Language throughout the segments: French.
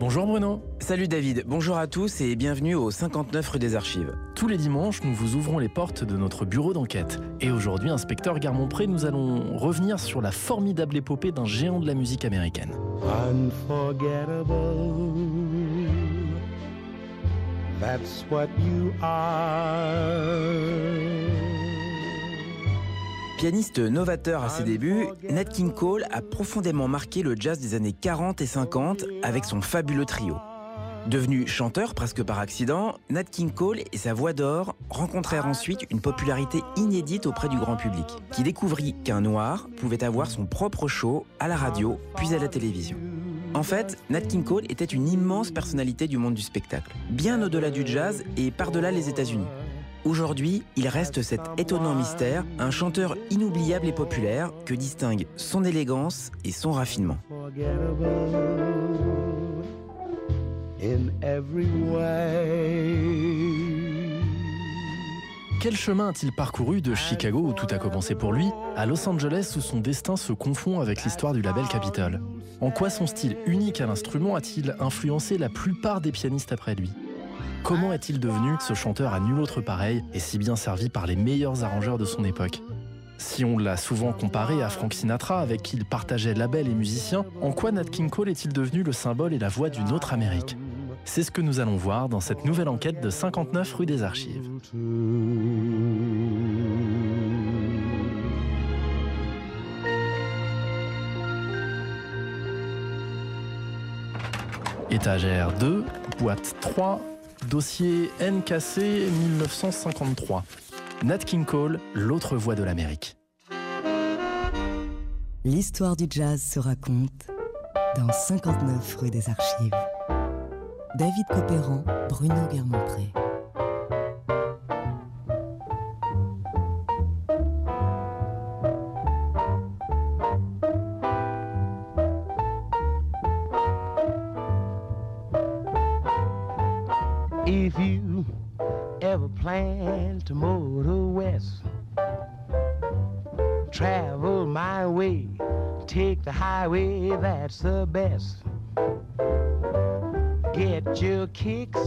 Bonjour Bruno. Salut David, bonjour à tous et bienvenue au 59 rue des Archives. Tous les dimanches, nous vous ouvrons les portes de notre bureau d'enquête. Et aujourd'hui, inspecteur Guermont-Pré, nous allons revenir sur la formidable épopée d'un géant de la musique américaine. Unforgettable. That's what you are. Pianiste novateur à ses débuts, Nat King Cole a profondément marqué le jazz des années 40 et 50 avec son fabuleux trio. Devenu chanteur presque par accident, Nat King Cole et sa voix d'or rencontrèrent ensuite une popularité inédite auprès du grand public, qui découvrit qu'un noir pouvait avoir son propre show à la radio puis à la télévision. En fait, Nat King Cole était une immense personnalité du monde du spectacle, bien au-delà du jazz et par-delà les États-Unis. Aujourd'hui, il reste cet étonnant mystère, un chanteur inoubliable et populaire que distingue son élégance et son raffinement. Quel chemin a-t-il parcouru de Chicago où tout a commencé pour lui à Los Angeles où son destin se confond avec l'histoire du label Capitol? En quoi son style unique à l'instrument a-t-il influencé la plupart des pianistes après lui? Comment est-il devenu ce chanteur à nul autre pareil et si bien servi par les meilleurs arrangeurs de son époque? Si on l'a souvent comparé à Frank Sinatra avec qui il partageait label et musicien, en quoi Nat King Cole est-il devenu le symbole et la voix d'une autre Amérique? C'est ce que nous allons voir dans cette nouvelle enquête de 59 rue des Archives. Étagère 2, boîte 3, Dossier NKC 1953. Nat King Cole, l'autre voix de l'Amérique. L'histoire du jazz se raconte dans 59 rue des Archives. David Copéran, Bruno Guermont-Pré. That's the best. Get your kicks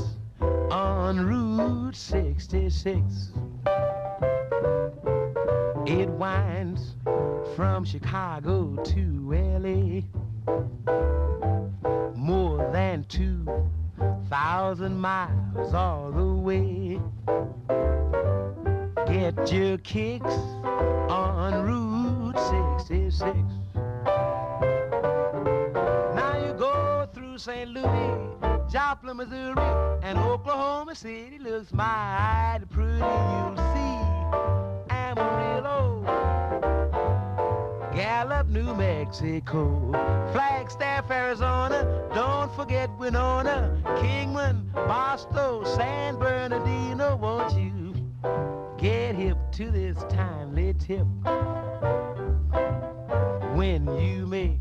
on Route 66. It winds from Chicago to LA. More than two thousand miles all the way. Get your kicks on Route 66. St. Louis, Joplin, Missouri, and Oklahoma City looks mighty pretty. You'll see Amarillo, Gallup, New Mexico, Flagstaff, Arizona. Don't forget Winona, Kingman, Boston, San Bernardino. Won't you get hip to this timely tip when you make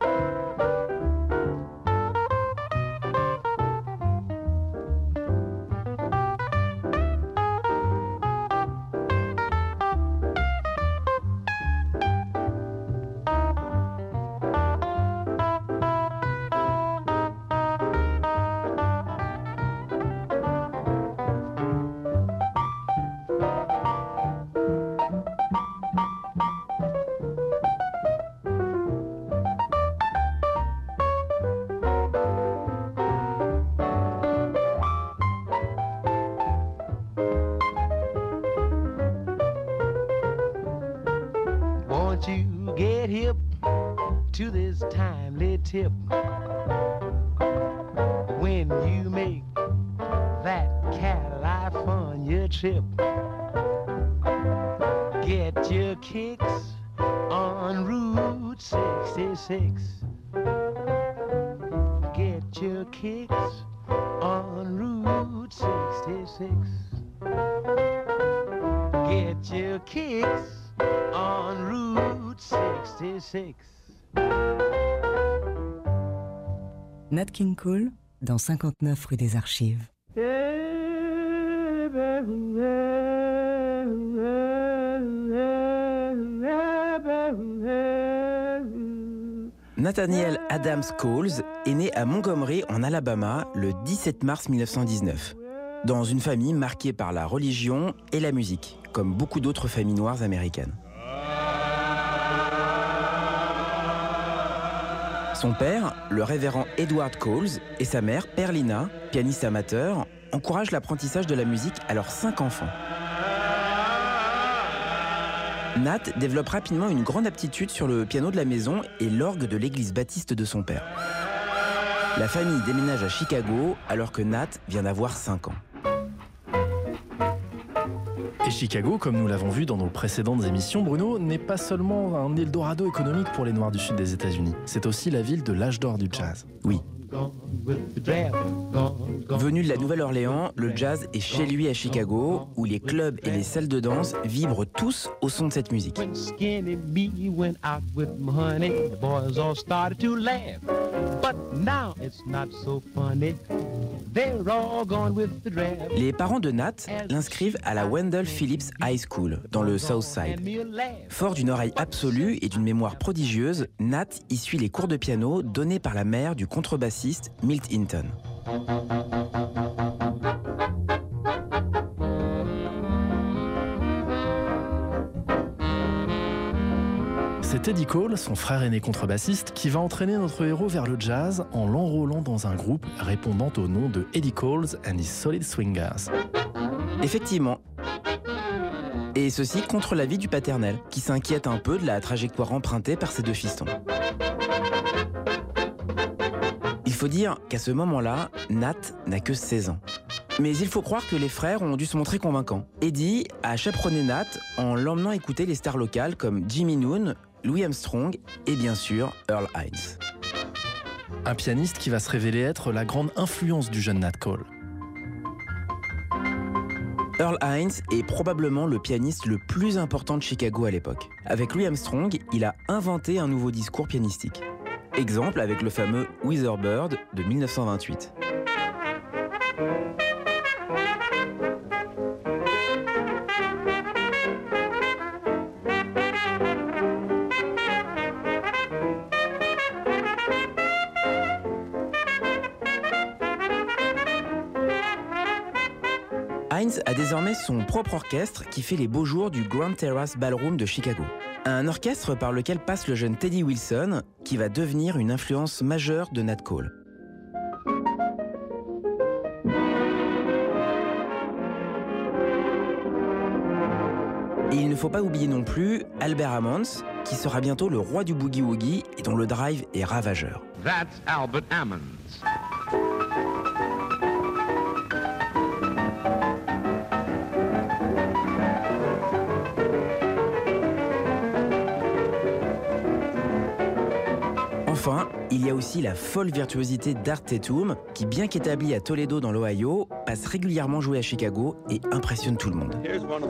Trip? Get your kicks on Route 66. Get your kicks on Route 66. Get your kicks on Route 66. Nat King Cole dans 59 rue des Archives. Nathaniel Adams Coles est né à Montgomery en Alabama le 17 mars 1919, dans une famille marquée par la religion et la musique, comme beaucoup d'autres familles noires américaines. Son père, le révérend Edward Coles, et sa mère, Perlina, pianiste amateur, encouragent l'apprentissage de la musique à leurs cinq enfants. Nat développe rapidement une grande aptitude sur le piano de la maison et l'orgue de l'église baptiste de son père. La famille déménage à Chicago alors que Nat vient d'avoir 5 ans. Et Chicago, comme nous l'avons vu dans nos précédentes émissions, Bruno, n'est pas seulement un Eldorado économique pour les Noirs du Sud des États-Unis. C'est aussi la ville de l'âge d'or du jazz. Oui, Venu de la Nouvelle-Orléans, le jazz est chez lui à Chicago, où les clubs et les salles de danse vibrent tous au son de cette musique. Les parents de Nat l'inscrivent à la Wendell Phillips High School, dans le South Side. Fort d'une oreille absolue et d'une mémoire prodigieuse, Nat y suit les cours de piano donnés par la mère du contrebassiste Milt Hinton. C'est Eddie Cole, son frère aîné contrebassiste, qui va entraîner notre héros vers le jazz en l'enrôlant dans un groupe répondant au nom de Eddie Coles and his Solid Swingers. Effectivement. Et ceci contre l'avis du paternel, qui s'inquiète un peu de la trajectoire empruntée par ses deux fistons. Il faut dire qu'à ce moment-là, Nat n'a que 16 ans. Mais il faut croire que les frères ont dû se montrer convaincants. Eddie a chaperonné Nat en l'emmenant écouter les stars locales comme Jimmy Noon, Louis Armstrong et bien sûr Earl Hines. Un pianiste qui va se révéler être la grande influence du jeune Nat Cole. Earl Hines est probablement le pianiste le plus important de Chicago à l'époque. Avec Louis Armstrong, il a inventé un nouveau discours pianistique. Exemple avec le fameux Witherbird de 1928. Désormais son propre orchestre qui fait les beaux jours du Grand Terrace Ballroom de Chicago. Un orchestre par lequel passe le jeune Teddy Wilson, qui va devenir une influence majeure de Nat Cole. Et il ne faut pas oublier non plus Albert Hammond, qui sera bientôt le roi du boogie-woogie et dont le drive est ravageur. That's Albert Ammons. Il y a aussi la folle virtuosité d'Art Tatum, qui bien qu'établi à Toledo dans l'Ohio, passe régulièrement jouer à Chicago et impressionne tout le monde.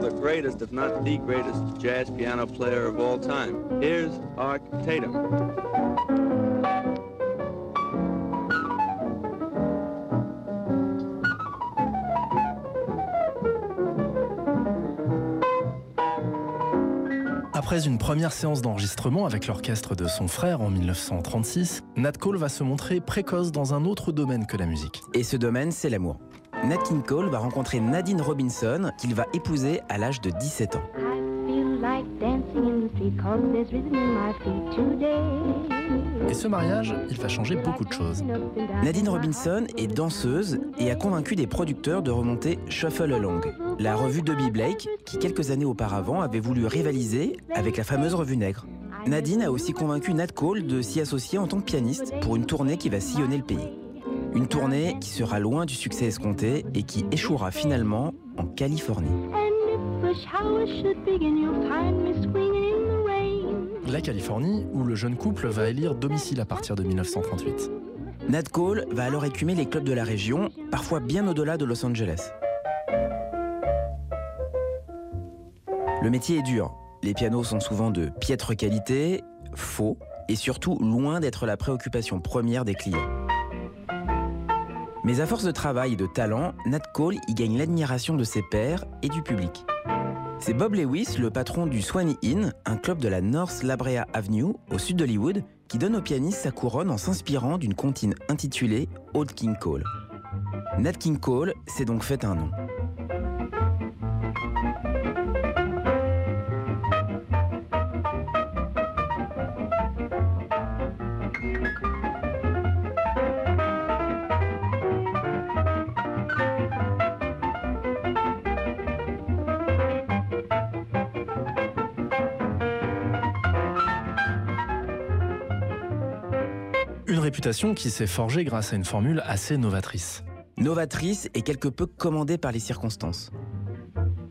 The greatest, if not the greatest, jazz piano player of all time. Here's Art Tatum. Après une première séance d'enregistrement avec l'orchestre de son frère en 1936, Nat Cole va se montrer précoce dans un autre domaine que la musique. Et ce domaine, c'est l'amour. Nat King Cole va rencontrer Nadine Robinson, qu'il va épouser à l'âge de 17 ans. Et ce mariage, il va changer beaucoup de choses. Nadine Robinson est danseuse et a convaincu des producteurs de remonter Shuffle Along, la revue de Blake, qui quelques années auparavant avait voulu rivaliser avec la fameuse revue Nègre. Nadine a aussi convaincu Nat Cole de s'y associer en tant que pianiste pour une tournée qui va sillonner le pays. Une tournée qui sera loin du succès escompté et qui échouera finalement en Californie. La Californie, où le jeune couple va élire domicile à partir de 1938. Nat Cole va alors écumer les clubs de la région, parfois bien au-delà de Los Angeles. Le métier est dur. Les pianos sont souvent de piètre qualité, faux et surtout loin d'être la préoccupation première des clients. Mais à force de travail et de talent, Nat Cole y gagne l'admiration de ses pairs et du public. C'est Bob Lewis, le patron du Swanee Inn, un club de la North La Brea Avenue, au sud d'Hollywood, qui donne au pianiste sa couronne en s'inspirant d'une comptine intitulée Old King Cole. Nat King Cole s'est donc fait un nom. Réputation qui s'est forgée grâce à une formule assez novatrice. Novatrice et quelque peu commandée par les circonstances.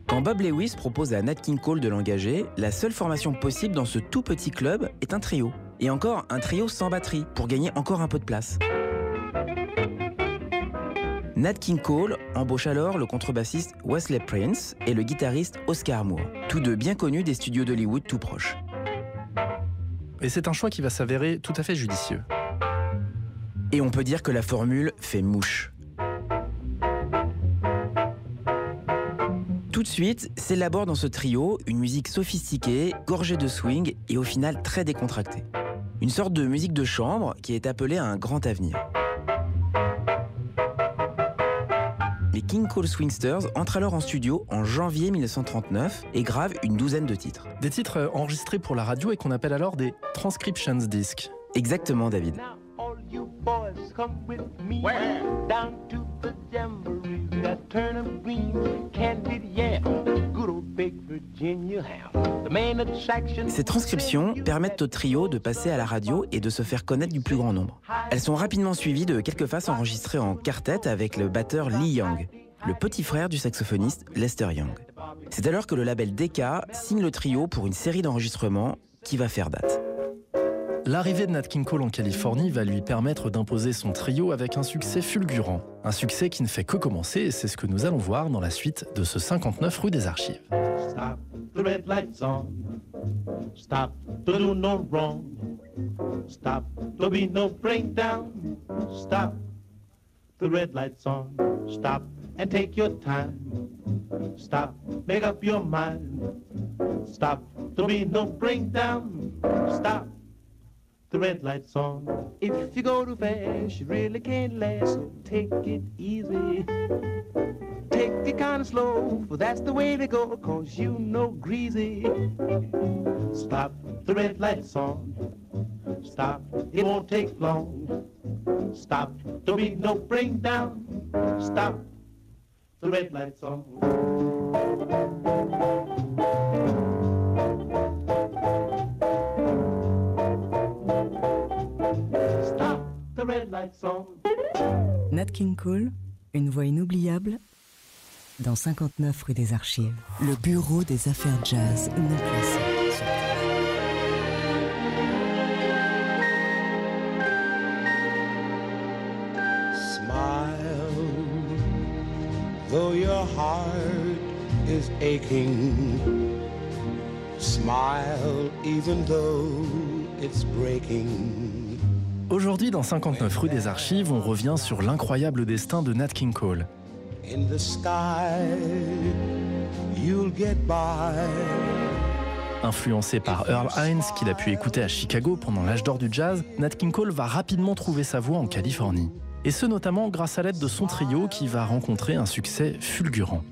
Quand Bob Lewis propose à Nat King Cole de l'engager, la seule formation possible dans ce tout petit club est un trio. Et encore un trio sans batterie pour gagner encore un peu de place. Nat King Cole embauche alors le contrebassiste Wesley Prince et le guitariste Oscar Moore, tous deux bien connus des studios d'Hollywood tout proches. Et c'est un choix qui va s'avérer tout à fait judicieux. Et on peut dire que la formule fait mouche. Tout de suite, s'élabore dans ce trio une musique sophistiquée, gorgée de swing et au final très décontractée. Une sorte de musique de chambre qui est appelée à un grand avenir. Les King Cole Swingsters entrent alors en studio en janvier 1939 et gravent une douzaine de titres. Des titres euh, enregistrés pour la radio et qu'on appelle alors des transcriptions discs. Exactement, David. You boys, come with me down to the jamboree. We got turnip green, candied yam, good old baked Virginia ham. The main attraction. Ces transcriptions permettent au trio de passer à la radio et de se faire connaître du plus grand nombre. Elles sont rapidement suivies de quelques faces enregistrées en quartet avec le batteur Lee Young, le petit frère du saxophoniste Lester Young. C'est alors que le label Decca signe le trio pour une série d'enregistrements qui va faire date. L'arrivée de Nat King Cole en Californie va lui permettre d'imposer son trio avec un succès fulgurant. Un succès qui ne fait que commencer et c'est ce que nous allons voir dans la suite de ce 59 rue des Archives. The red light's on. Stop, to do no wrong. Stop, to be no breakdown. Stop, the red light's on. Stop and take your time. Stop, make up your mind. Stop, to be no breakdown. Stop, the red light's on. If you go too fast, you really can't last. So take it easy. Take it kind of slow, for that's the way to go, cause you know greasy. Stop, the red light's on. Stop, it won't take long. Stop, don't be no breakdown. Stop, the red light's on. Nat King Cole, une voix inoubliable dans 59 rue des Archives. Le bureau des affaires jazz non classées. sur Smile, though your heart is aching. Smile, even though it's breaking. Aujourd'hui, dans 59 rue des Archives, on revient sur l'incroyable destin de Nat King Cole. In the sky, you'll get by. Influencé par Earl Hines, qu'il a pu écouter à Chicago pendant l'âge d'or du jazz, Nat King Cole va rapidement trouver sa voie en Californie. Et ce notamment grâce à l'aide de son trio qui va rencontrer un succès fulgurant.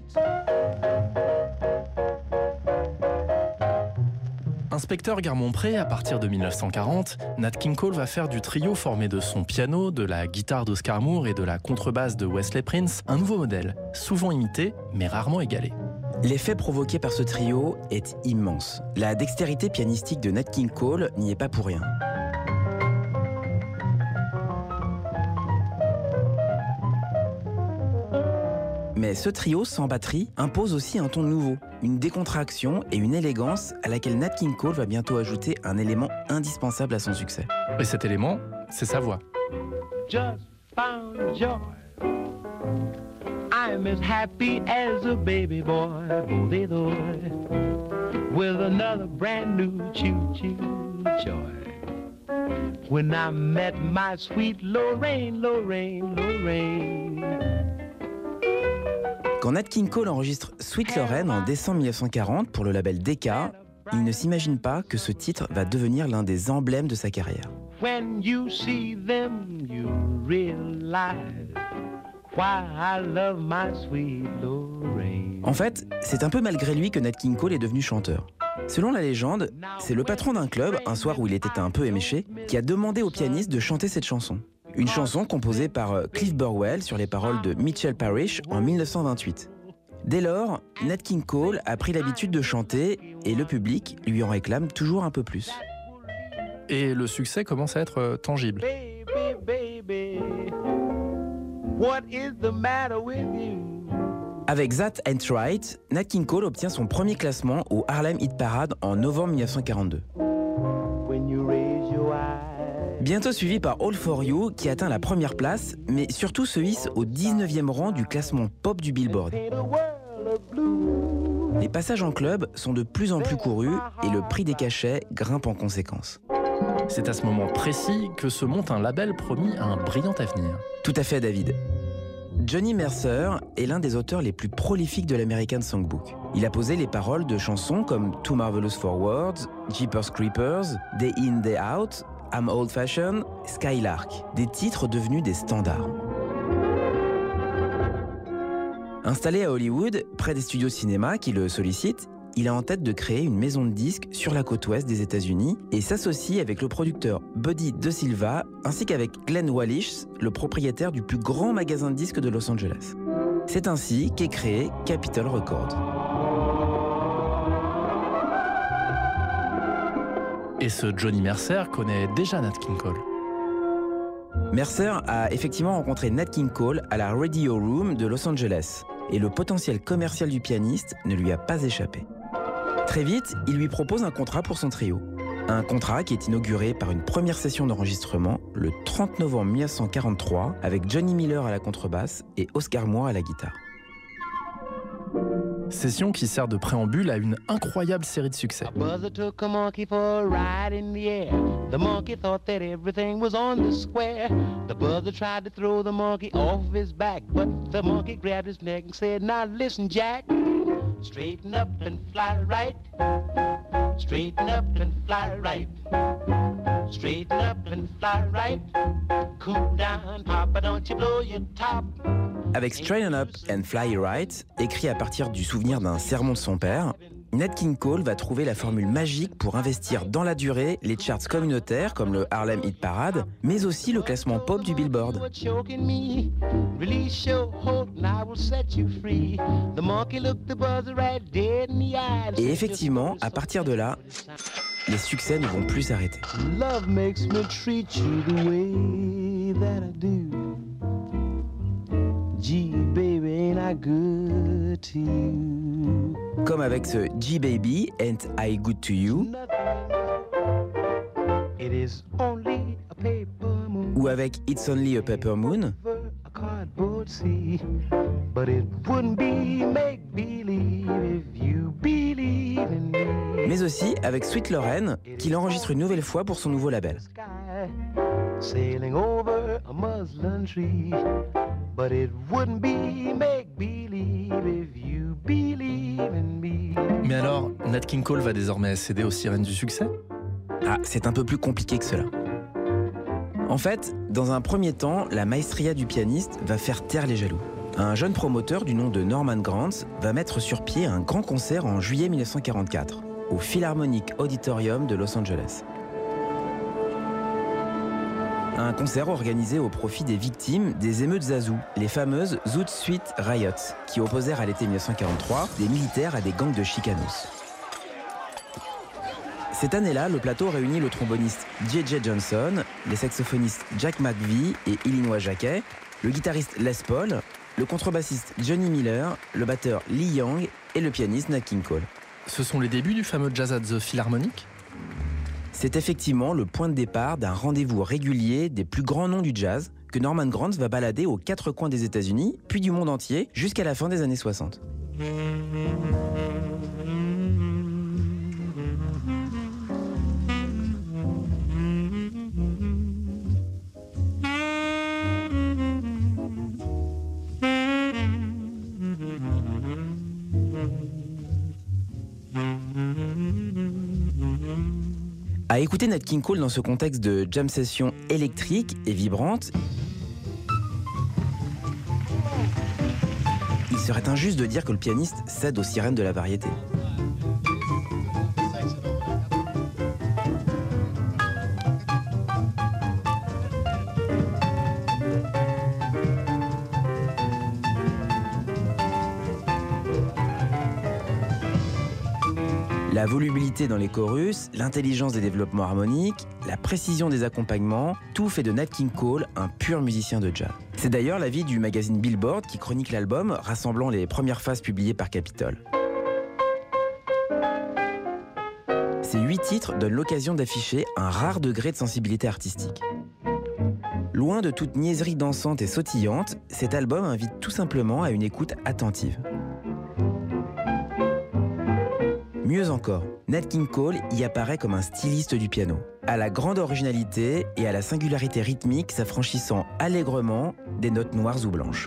Inspecteur Garmont-Pré, à partir de 1940, Nat King Cole va faire du trio formé de son piano, de la guitare d'Oscar Moore et de la contrebasse de Wesley Prince un nouveau modèle, souvent imité mais rarement égalé. L'effet provoqué par ce trio est immense. La dextérité pianistique de Nat King Cole n'y est pas pour rien. Mais ce trio sans batterie impose aussi un ton nouveau, une décontraction et une élégance à laquelle Nat King Cole va bientôt ajouter un élément indispensable à son succès. Et cet élément, c'est sa voix. just found joy. I'm as happy as a baby boy, boy, boy, with another brand new choo-choo joy. When I met my sweet Lorraine, Lorraine, Lorraine. Quand Nat King Cole enregistre Sweet Lorraine en décembre 1940 pour le label Decca, il ne s'imagine pas que ce titre va devenir l'un des emblèmes de sa carrière. When you see them, you realize why I love my sweet Lorraine. En fait, c'est un peu malgré lui que Nat King Cole est devenu chanteur. Selon la légende, c'est le patron d'un club, un soir où il était un peu éméché, qui a demandé au pianiste de chanter cette chanson. Une chanson composée par euh, Cliff Burwell sur les paroles de Mitchell Parrish en 1928. Dès lors, Nat King Cole a pris l'habitude de chanter et le public lui en réclame toujours un peu plus. Et le succès commence à être euh, tangible. Baby, baby, what is the matter with you? Avec That Ain't Right, Nat King Cole obtient son premier classement au Harlem Hit Parade en novembre 1942. Bientôt suivi par All For You qui atteint la première place, mais surtout se hisse au 19e rang du classement pop du Billboard. Les passages en club sont de plus en plus courus et le prix des cachets grimpe en conséquence. C'est à ce moment précis que se monte un label promis à un brillant avenir. Tout à fait David. Johnny Mercer est l'un des auteurs les plus prolifiques de l'American Songbook. Il a posé les paroles de chansons comme Too Marvelous for Words, Jeepers Creepers, Day In, Day Out, I'm Old Fashioned, Skylark, des titres devenus des standards. Installé à Hollywood, près des studios cinéma qui le sollicitent, il a en tête de créer une maison de disques sur la côte ouest des États-Unis et s'associe avec le producteur Buddy De Silva ainsi qu'avec Glenn Wallish, le propriétaire du plus grand magasin de disques de Los Angeles. C'est ainsi qu'est créé Capitol Records. Et ce Johnny Mercer connaît déjà Nat King Cole. Mercer a effectivement rencontré Nat King Cole à la Radio Room de Los Angeles et le potentiel commercial du pianiste ne lui a pas échappé. Très vite, il lui propose un contrat pour son trio. Un contrat qui est inauguré par une première session d'enregistrement le 30 novembre 1943 avec Johnny Miller à la contrebasse et Oscar Moore à la guitare. Session qui sert de préambule à une incroyable série de succès. Straighten up and fly right. Straighten up and fly right. Straighten up and fly right. Cool down, Papa, don't you blow your top. Avec Straighten Up and Fly Right, écrit à partir du souvenir d'un sermon de son père, Nat King Cole va trouver la formule magique pour investir dans la durée les charts communautaires comme le Harlem Hit Parade, mais aussi le classement pop du Billboard. Et effectivement, "Just à partir de là, les succès ne vont plus s'arrêter. Love makes me treat you the way that I do. Gee, baby, ain't I good to you? Comme avec ce G-Baby, Ain't I Good to You, It is only a paper moon. ou avec It's Only a Paper Moon, over a cardboard sea. But it wouldn't be make believe if you. Mais aussi avec Sweet Lorraine, qu'il enregistre une nouvelle fois pour son nouveau label. Sky sailing over a muslin tree. But it wouldn't be make believe if you believe in me. Mais alors, Nat King Cole va désormais céder aux sirènes du succès? Ah, c'est un peu plus compliqué que cela. En fait, dans un premier temps, la maestria du pianiste va faire taire les jaloux. Un jeune promoteur du nom de Norman Grant va mettre sur pied un grand concert en juillet 1944 au Philharmonic Auditorium de Los Angeles. Un concert organisé au profit des victimes des émeutes Zazou, les fameuses Zoot Suite Riots, qui opposèrent à l'été 1943 des militaires à des gangs de chicanos. Cette année-là, le plateau réunit le tromboniste J.J. Johnson, les saxophonistes Jack McVie et Illinois Jacquet, le guitariste Les Paul, le contrebassiste Johnny Miller, le batteur Lee Young et le pianiste Nat King Cole. Ce sont les débuts du fameux Jazz at the Philharmonic C'est effectivement le point de départ d'un rendez-vous régulier des plus grands noms du jazz que Norman Granz va balader aux quatre coins des États-Unis, puis du monde entier, jusqu'à la fin des années 60. À écouter Nat King Cole dans ce contexte de jam session électrique et vibrante, il serait injuste de dire que le pianiste cède aux sirènes de la variété. Dans les chorus, l'intelligence des développements harmoniques, la précision des accompagnements, tout fait de Nat King Cole un pur musicien de jazz. C'est d'ailleurs l'avis du magazine Billboard qui chronique l'album, rassemblant les premières phases publiées par Capitol. Ces huit titres donnent l'occasion d'afficher un rare degré de sensibilité artistique. Loin de toute niaiserie dansante et sautillante, cet album invite tout simplement à une écoute attentive. Mieux encore, Nat King Cole y apparaît comme un styliste du piano, à la grande originalité et à la singularité rythmique s'affranchissant allègrement des notes noires ou blanches.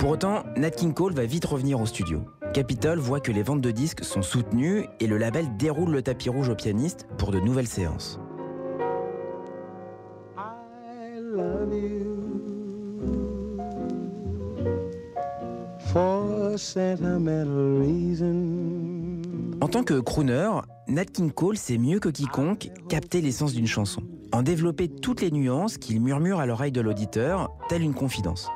Pour autant, Nat King Cole va vite revenir au studio. Capitol voit que les ventes de disques sont soutenues et le label déroule le tapis rouge au pianiste pour de nouvelles séances. En tant que crooner, Nat King Cole sait mieux que quiconque capter l'essence d'une chanson, en développer toutes les nuances qu'il murmure à l'oreille de l'auditeur, telle une confidence.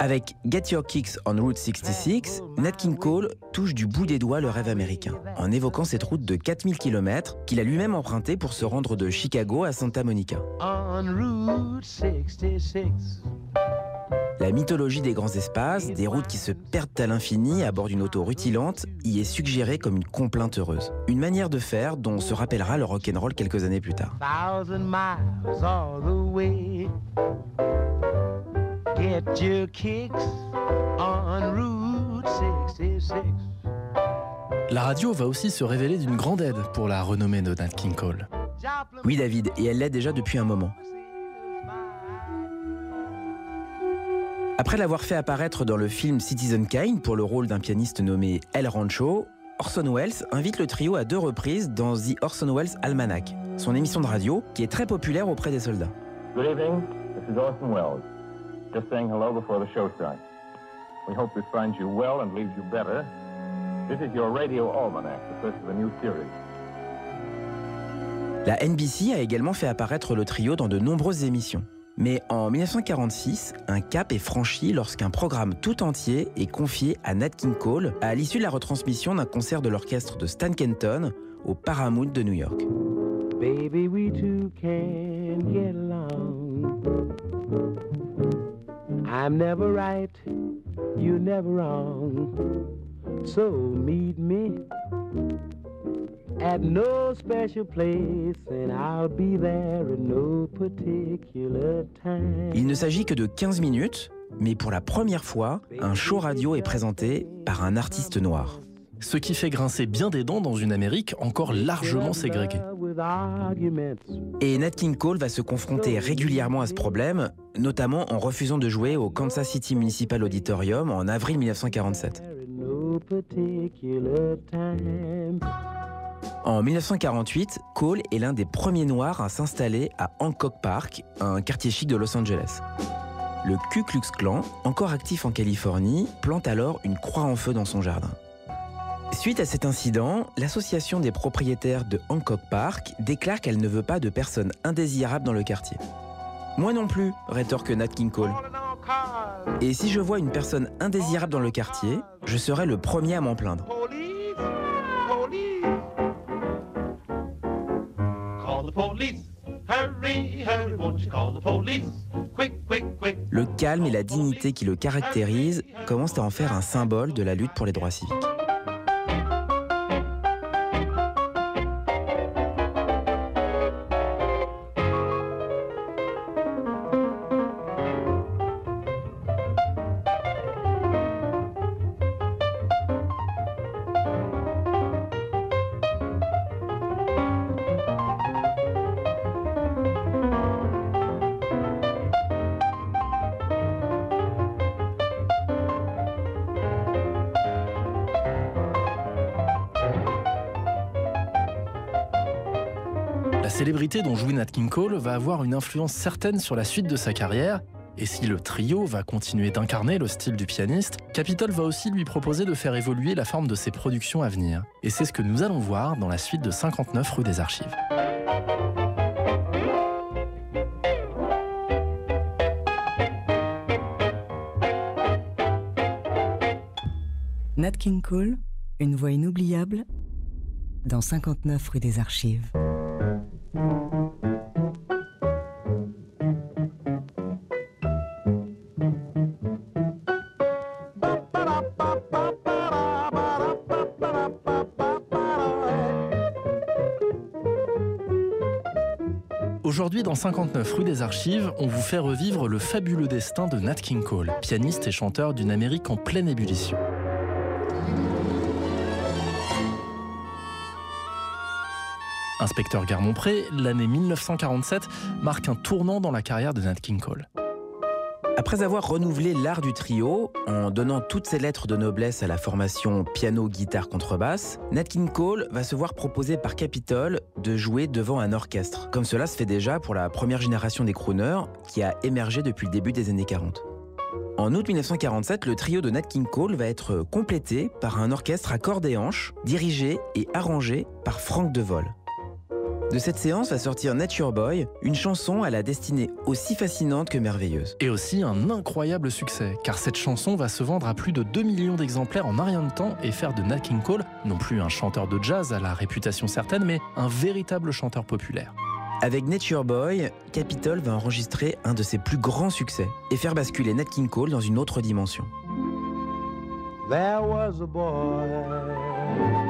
Avec Get Your Kicks on Route 66, Nat King Cole touche du bout des doigts le rêve américain, en évoquant cette route de 4000 km qu'il a lui-même empruntée pour se rendre de Chicago à Santa Monica. on Route 66. La mythologie des grands espaces, des routes qui se perdent à l'infini à bord d'une auto rutilante, y est suggérée comme une complainte heureuse. Une manière de faire dont se rappellera le rock'n'roll quelques années plus tard. Get your kicks on Route 66. La radio va aussi se révéler d'une grande aide pour la renommée de Nat King Cole. Oui David, et elle l'est déjà depuis un moment. Après l'avoir fait apparaître dans le film Citizen Kane pour le rôle d'un pianiste nommé El Rancho, Orson Welles invite le trio à deux reprises dans The Orson Welles Almanac, son émission de radio qui est très populaire auprès des soldats. Good evening. This is Orson Welles. Just saying hello before the show starts. We hope this finds you well and leaves you better. This is your radio almanac, the first of a new series. La NBC a également fait apparaître le trio dans de nombreuses émissions. Mais en 1946, un cap est franchi lorsqu'un programme tout entier est confié à Nat King Cole à l'issue de la retransmission d'un concert de l'orchestre de Stan Kenton au Paramount de New York. Baby, we I'm never right, you never wrong. So meet me at no special place, and I'll be there at no particular time. Il ne s'agit que de 15 minutes, mais pour la première fois, un show radio est présenté par un artiste noir. Ce qui fait grincer bien des dents dans une Amérique encore largement ségrégée. Et Nat King Cole va se confronter régulièrement à ce problème, notamment en refusant de jouer au Kansas City Municipal Auditorium en avril 1947. There at no particular time. En 1948, Cole est l'un des premiers Noirs à s'installer à Hancock Park, un quartier chic de Los Angeles. Le Ku Klux Klan, encore actif en Californie, plante alors une croix en feu dans son jardin. Suite à cet incident, l'association des propriétaires de Hancock Park déclare qu'elle ne veut pas de personnes indésirables dans le quartier. Moi non plus, rétorque Nat King Cole. Et si je vois une personne indésirable dans le quartier, je serai le premier à m'en plaindre. Le calme et la dignité qui le caractérisent commencent à en faire un symbole de la lutte pour les droits civiques. King Cole va avoir une influence certaine sur la suite de sa carrière, et si le trio va continuer d'incarner le style du pianiste, Capitol va aussi lui proposer de faire évoluer la forme de ses productions à venir. Et c'est ce que nous allons voir dans la suite de 59 rue des Archives. Nat King Cole, une voix inoubliable dans 59 rue des Archives. Aujourd'hui, dans 59 rue des Archives, on vous fait revivre le fabuleux destin de Nat King Cole, pianiste et chanteur d'une Amérique en pleine ébullition. Inspecteur Garmont-Pré, l'année 1947 marque un tournant dans la carrière de Nat King Cole. Après avoir renouvelé l'art du trio, en donnant toutes ses lettres de noblesse à la formation piano, guitare, contrebasse, Nat King Cole va se voir proposer par Capitol de jouer devant un orchestre, comme cela se fait déjà pour la première génération des crooners qui a émergé depuis le début des années 40. En août 1947, le trio de Nat King Cole va être complété par un orchestre à cordes et hanches, dirigé et arrangé par Frank DeVol. De cette séance va sortir Nature Boy, une chanson à la destinée aussi fascinante que merveilleuse. Et aussi un incroyable succès, car cette chanson va se vendre à plus de 2 millions d'exemplaires en un rien de temps et faire de Nat King Cole non plus un chanteur de jazz à la réputation certaine, mais un véritable chanteur populaire. Avec Nature Boy, Capitol va enregistrer un de ses plus grands succès et faire basculer Nat King Cole dans une autre dimension. There was a boy, a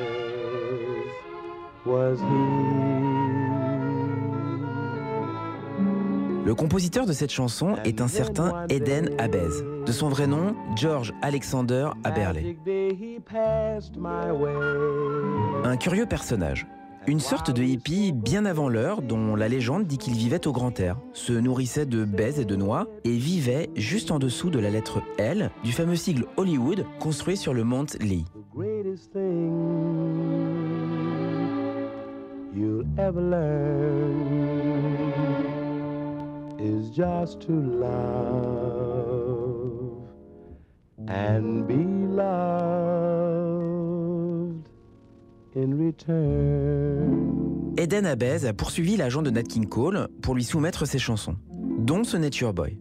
was he. Le compositeur de cette chanson est un certain Eden Abez. De son vrai nom, George Alexander Aberley. Un curieux personnage. Une sorte de hippie bien avant l'heure dont la légende dit qu'il vivait au grand air, se nourrissait de baies et de noix et vivait juste en dessous de la lettre L du fameux sigle Hollywood construit sur le mont Lee. You'll ever learn is just to love and be loved in return. Eden Abez a poursuivi l'agent de Nat King Cole pour lui soumettre ses chansons, dont ce Nature Boy.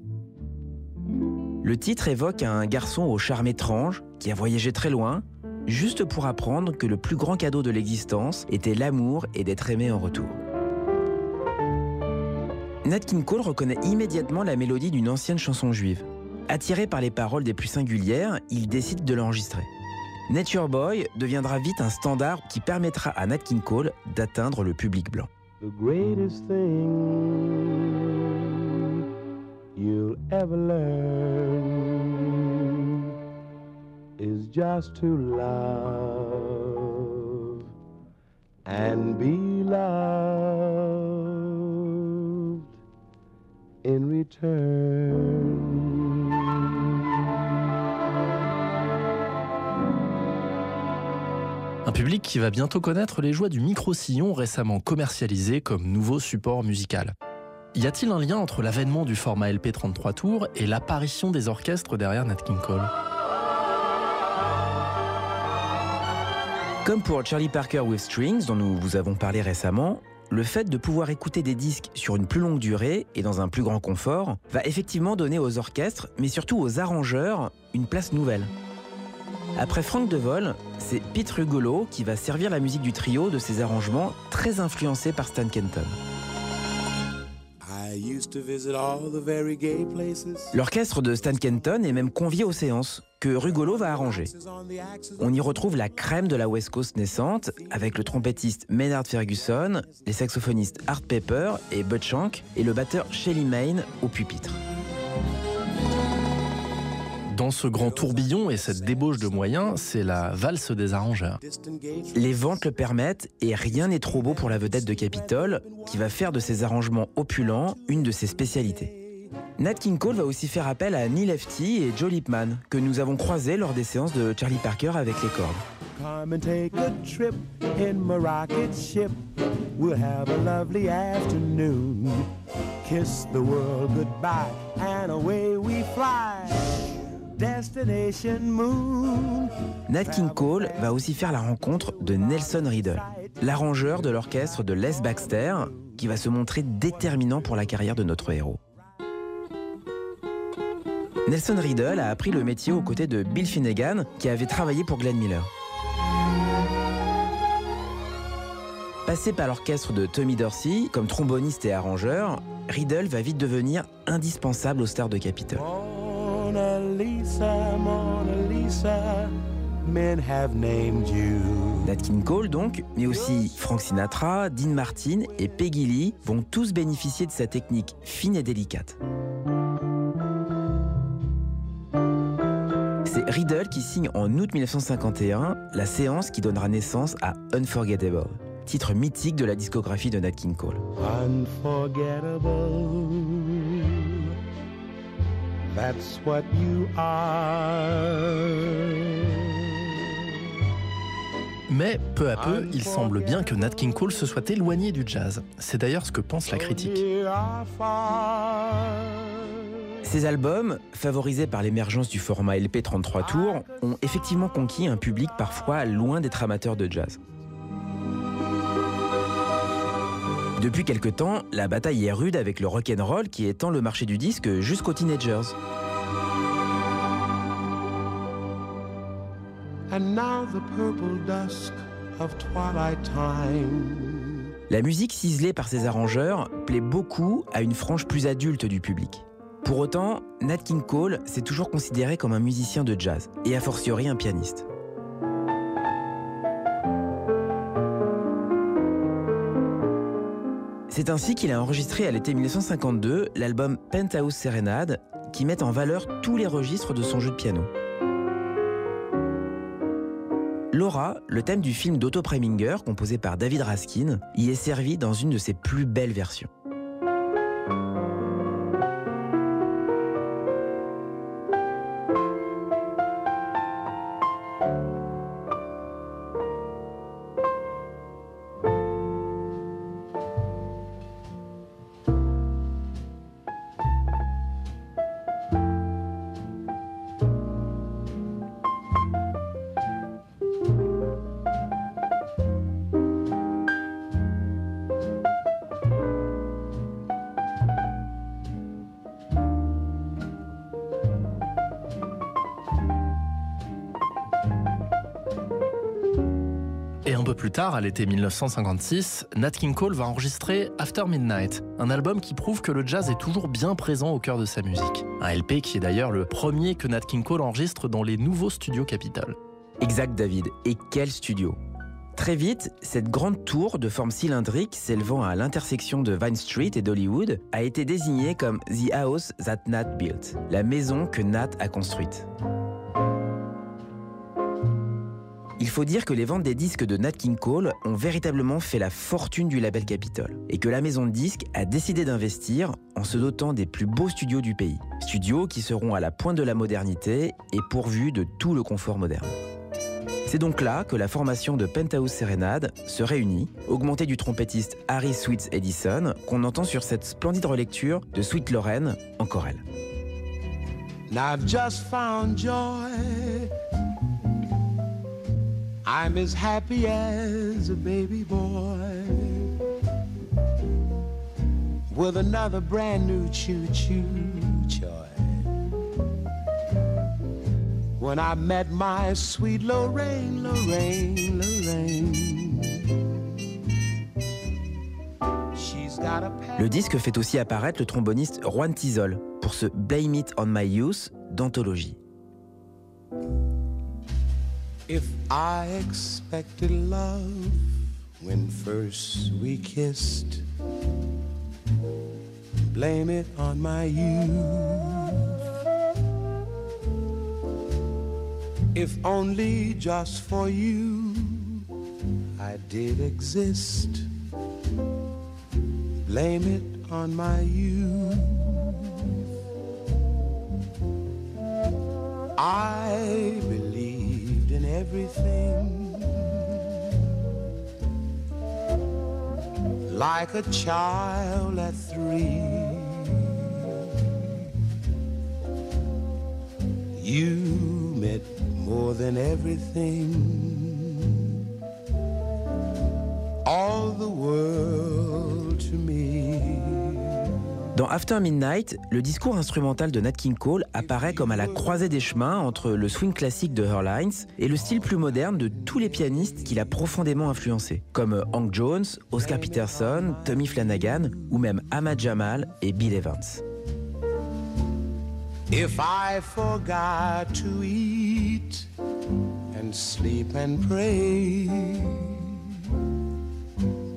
Le titre évoque un garçon au charme étrange qui a voyagé très loin, juste pour apprendre que le plus grand cadeau de l'existence était l'amour et d'être aimé en retour. Nat King Cole reconnaît immédiatement la mélodie d'une ancienne chanson juive. Attiré par les paroles des plus singulières, il décide de l'enregistrer. Nature Boy deviendra vite un standard qui permettra à Nat King Cole d'atteindre le public blanc. Is just to love and be loved in return. Un public qui va bientôt connaître les joies du micro-sillon récemment commercialisé comme nouveau support musical. Y a-t-il un lien entre l'avènement du format LP 33 tours et l'apparition des orchestres derrière Nat King Cole? Comme pour Charlie Parker with Strings, dont nous vous avons parlé récemment, le fait de pouvoir écouter des disques sur une plus longue durée et dans un plus grand confort va effectivement donner aux orchestres, mais surtout aux arrangeurs, une place nouvelle. Après Frank DeVol, c'est Pete Rugolo qui va servir la musique du trio de ses arrangements très influencés par Stan Kenton. L'orchestre de Stan Kenton est même convié aux séances que Rugolo va arranger. On y retrouve la crème de la West Coast naissante avec le trompettiste Maynard Ferguson, les saxophonistes Art Pepper et Bud Shank et le batteur Shelly Main au pupitre. Dans ce grand tourbillon et cette débauche de moyens, c'est la valse des arrangeurs. Les ventes le permettent et rien n'est trop beau pour la vedette de Capitol, qui va faire de ses arrangements opulents une de ses spécialités. Nat King Cole va aussi faire appel à Neil Hefti et Joe Lipman, que nous avons croisés lors des séances de Charlie Parker avec les cordes. Come and take a trip in my rocket ship. We'll have a lovely afternoon. Kiss the world goodbye and away we fly. Nat King Cole va aussi faire la rencontre de Nelson Riddle, l'arrangeur de l'orchestre de Les Baxter, qui va se montrer déterminant pour la carrière de notre héros. Nelson Riddle a appris le métier aux côtés de Bill Finnegan, qui avait travaillé pour Glenn Miller. Passé par l'orchestre de Tommy Dorsey comme tromboniste et arrangeur, Riddle va vite devenir indispensable aux stars de Capitol. Lisa, Mona Lisa, men have named you. Nat King Cole donc, mais aussi Frank Sinatra, Dean Martin et Peggy Lee vont tous bénéficier de sa technique fine et délicate. C'est Riddle qui signe en août 1951 la séance qui donnera naissance à Unforgettable, titre mythique de la discographie de Nat King Cole. Unforgettable. That's what you are. Mais peu à peu, il semble bien que Nat King Cole se soit éloigné du jazz. C'est d'ailleurs ce que pense la critique. Ces albums, favorisés par l'émergence du format LP 33 tours, ont effectivement conquis un public parfois loin d'être amateur de jazz. Depuis quelque temps, la bataille est rude avec le rock'n'roll qui étend le marché du disque jusqu'aux teenagers. And now the purple dusk of twilight time. La musique ciselée par ses arrangeurs plaît beaucoup à une frange plus adulte du public. Pour autant, Nat King Cole s'est toujours considéré comme un musicien de jazz, et a fortiori un pianiste. C'est ainsi qu'il a enregistré à l'été 1952 l'album Penthouse Serenade, qui met en valeur tous les registres de son jeu de piano. Laura, le thème du film d'Otto Preminger, composé par David Raskin, y est servi dans une de ses plus belles versions. À l'été 1956, Nat King Cole va enregistrer After Midnight, un album qui prouve que le jazz est toujours bien présent au cœur de sa musique. Un LP qui est d'ailleurs le premier que Nat King Cole enregistre dans les nouveaux studios Capitol. Exact David, et quel studio? Très vite, cette grande tour de forme cylindrique s'élevant à l'intersection de Vine Street et d'Hollywood a été désignée comme The House That Nat Built, la maison que Nat a construite. Faut dire que les ventes des disques de Nat King Cole ont véritablement fait la fortune du label Capitol et que la maison de disques a décidé d'investir en se dotant des plus beaux studios du pays. Studios qui seront à la pointe de la modernité et pourvus de tout le confort moderne. C'est donc là que la formation de Penthouse Serenade se réunit, augmentée du trompettiste Harry Sweets Edison, qu'on entend sur cette splendide relecture de Sweet Lorraine en chorale. I'm as happy as a baby boy with another brand new choo choo joy. When I met my sweet Lorraine, Lorraine, Lorraine. Le disque fait aussi apparaître le tromboniste Juan Tizol pour ce Blame It on My Youth d'anthologie. If I expected love when first we kissed, blame it on my youth. If only just for you I did exist, blame it on my youth. I everything like a child at three. You meant more than everything, all the world to me. Dans After Midnight, le discours instrumental de Nat King Cole apparaît comme à la croisée des chemins entre le swing classique de Earl Hines et le style plus moderne de tous les pianistes qu'il a profondément influencés, comme Hank Jones, Oscar Peterson, Tommy Flanagan ou même Ahmad Jamal et Bill Evans. If I forgot to eat and sleep and pray,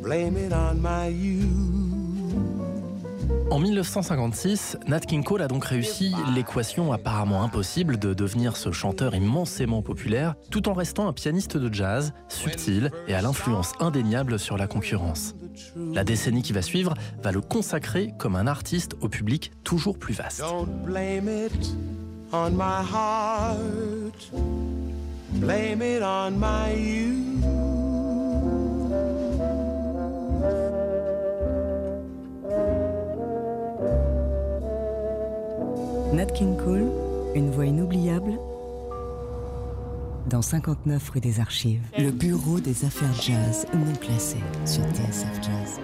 blame it on my youth. En 1956, Nat King Cole a donc réussi l'équation apparemment impossible de devenir ce chanteur immensément populaire tout en restant un pianiste de jazz subtil et à l'influence indéniable sur la concurrence. La décennie qui va suivre va le consacrer comme un artiste au public toujours plus vaste. Blame it on my heart. Nat King Cole, une voix inoubliable dans 59 rue des Archives. Le bureau des affaires jazz non classées sur TSF Jazz.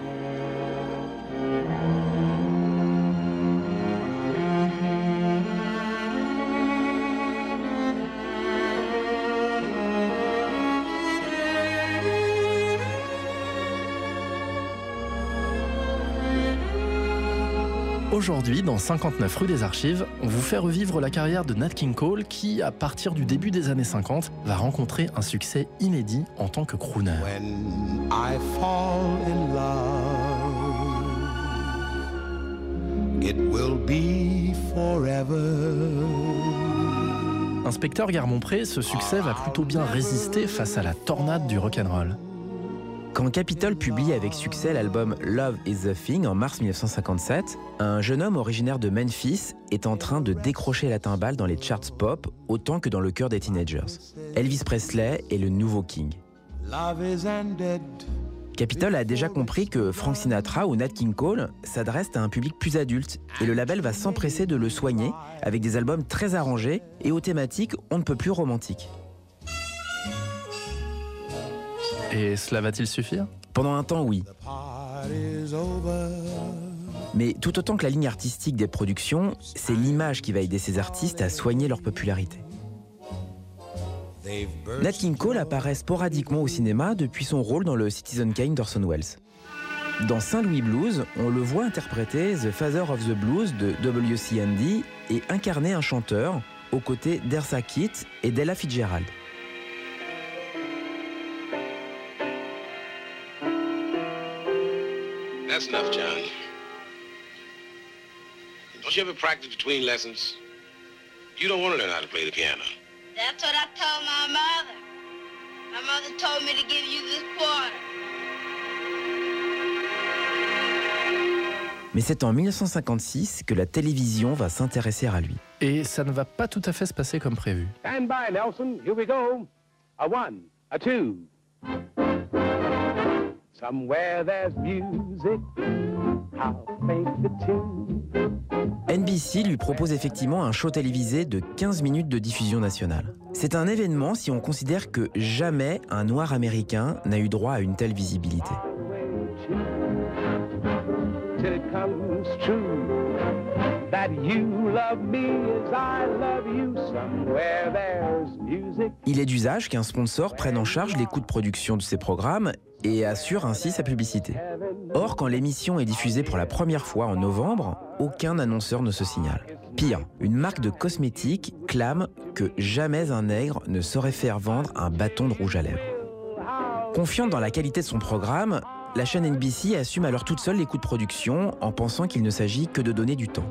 Aujourd'hui, dans 59 rue des Archives, on vous fait revivre la carrière de Nat King Cole qui, à partir du début des années 50, va rencontrer un succès inédit en tant que crooner. When I fall in love, it will be forever. Inspecteur Garmont-Pré, ce succès va plutôt bien résister face à la tornade du rock'n'roll. Quand Capitol publie avec succès l'album Love is the Thing en mars 1957, un jeune homme originaire de Memphis est en train de décrocher la timbale dans les charts pop autant que dans le cœur des teenagers. Elvis Presley est le nouveau king. Capitol a déjà compris que Frank Sinatra ou Nat King Cole s'adressent à un public plus adulte et le label va s'empresser de le soigner avec des albums très arrangés et aux thématiques on ne peut plus romantiques. Et cela va-t-il suffire? Pendant un temps, oui. Mais tout autant que la ligne artistique des productions, c'est l'image qui va aider ces artistes à soigner leur popularité. Nat King Cole apparaît sporadiquement au cinéma depuis son rôle dans le Citizen Kane d'Orson Welles. Dans Saint Louis Blues, on le voit interpréter The Father of the Blues de W.C. Et incarner un chanteur aux côtés d'Ersa Kitt et d'Ella Fitzgerald. That's enough, John. Don't you ever practice between lessons? You don't want to learn how to play the piano. That's what I told my mother. My mother told me to give you this quarter. Mais c'est en 1956 que la télévision va s'intéresser à lui. Et ça ne va pas tout à fait se passer comme prévu. Stand by, Nelson. Here we go. A one, a two. Somewhere there's music. NBC lui propose effectivement un show télévisé de 15 minutes de diffusion nationale. C'est un événement si on considère que jamais un noir américain n'a eu droit à une telle visibilité. Il est d'usage qu'un sponsor prenne en charge les coûts de production de ses programmes et assure ainsi sa publicité. Or, quand l'émission est diffusée pour la première fois en novembre, aucun annonceur ne se signale. Pire, une marque de cosmétiques clame que jamais un nègre ne saurait faire vendre un bâton de rouge à lèvres. Confiante dans la qualité de son programme, la chaîne NBC assume alors toute seule les coûts de production en pensant qu'il ne s'agit que de donner du temps.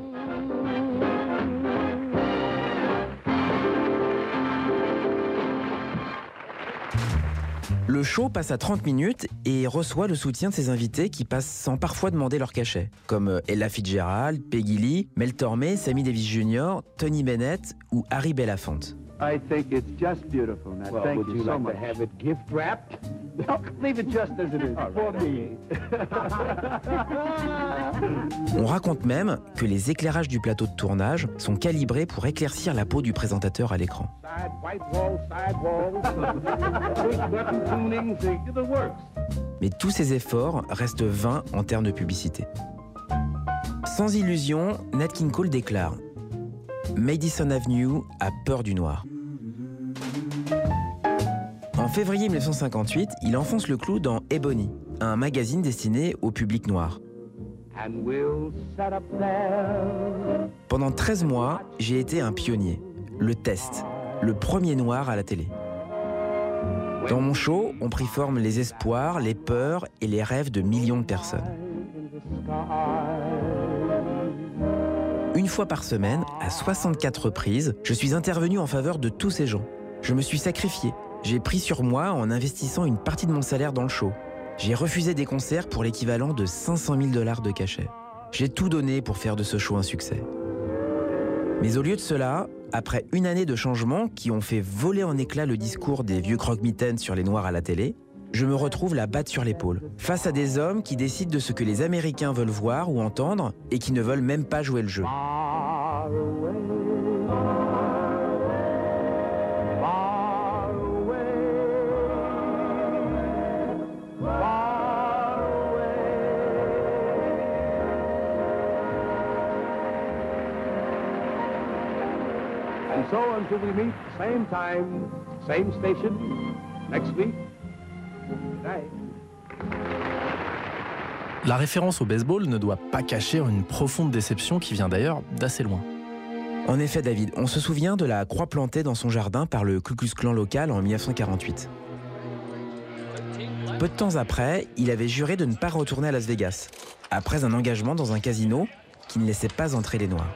Le show passe à 30 minutes et reçoit le soutien de ses invités qui passent sans parfois demander leur cachet, comme Ella Fitzgerald, Peggy Lee, Mel Tormé, Sammy Davis Jr., Tony Bennett ou Harry Belafonte. I think it's just beautiful. Now, Well, thank would you, you so like much. to have it gift wrapped? No, leave it just as it is for me. On raconte même que les éclairages du plateau de tournage sont calibrés pour éclaircir la peau du présentateur à l'écran. Mais tous ces efforts restent vains en termes de publicité. Sans illusion, Nat King Cole déclare Madison Avenue a peur du noir. En février 1958, il enfonce le clou dans Ebony, un magazine destiné au public noir. Pendant 13 mois, j'ai été un pionnier, le test, le premier noir à la télé. Dans mon show, on prit forme les espoirs, les peurs et les rêves de millions de personnes. Une fois par semaine, à 64 reprises, je suis intervenu en faveur de tous ces gens. Je me suis sacrifié. J'ai pris sur moi en investissant une partie de mon salaire dans le show. J'ai refusé des concerts pour l'équivalent de 500 000 dollars de cachet. J'ai tout donné pour faire de ce show un succès. Mais au lieu de cela, après une année de changements qui ont fait voler en éclats le discours des vieux croque-mitaines sur les noirs à la télé, je me retrouve la batte sur l'épaule, face à des hommes qui décident de ce que les Américains veulent voir ou entendre et qui ne veulent même pas jouer le jeu. So until we meet, same time, same station, next week. La référence au baseball ne doit pas cacher une profonde déception qui vient d'ailleurs d'assez loin. En effet, David, on se souvient de la croix plantée dans son jardin par le Ku Klux Klan local en 1948. Peu de temps après, il avait juré de ne pas retourner à Las Vegas, après un engagement dans un casino qui ne laissait pas entrer les Noirs.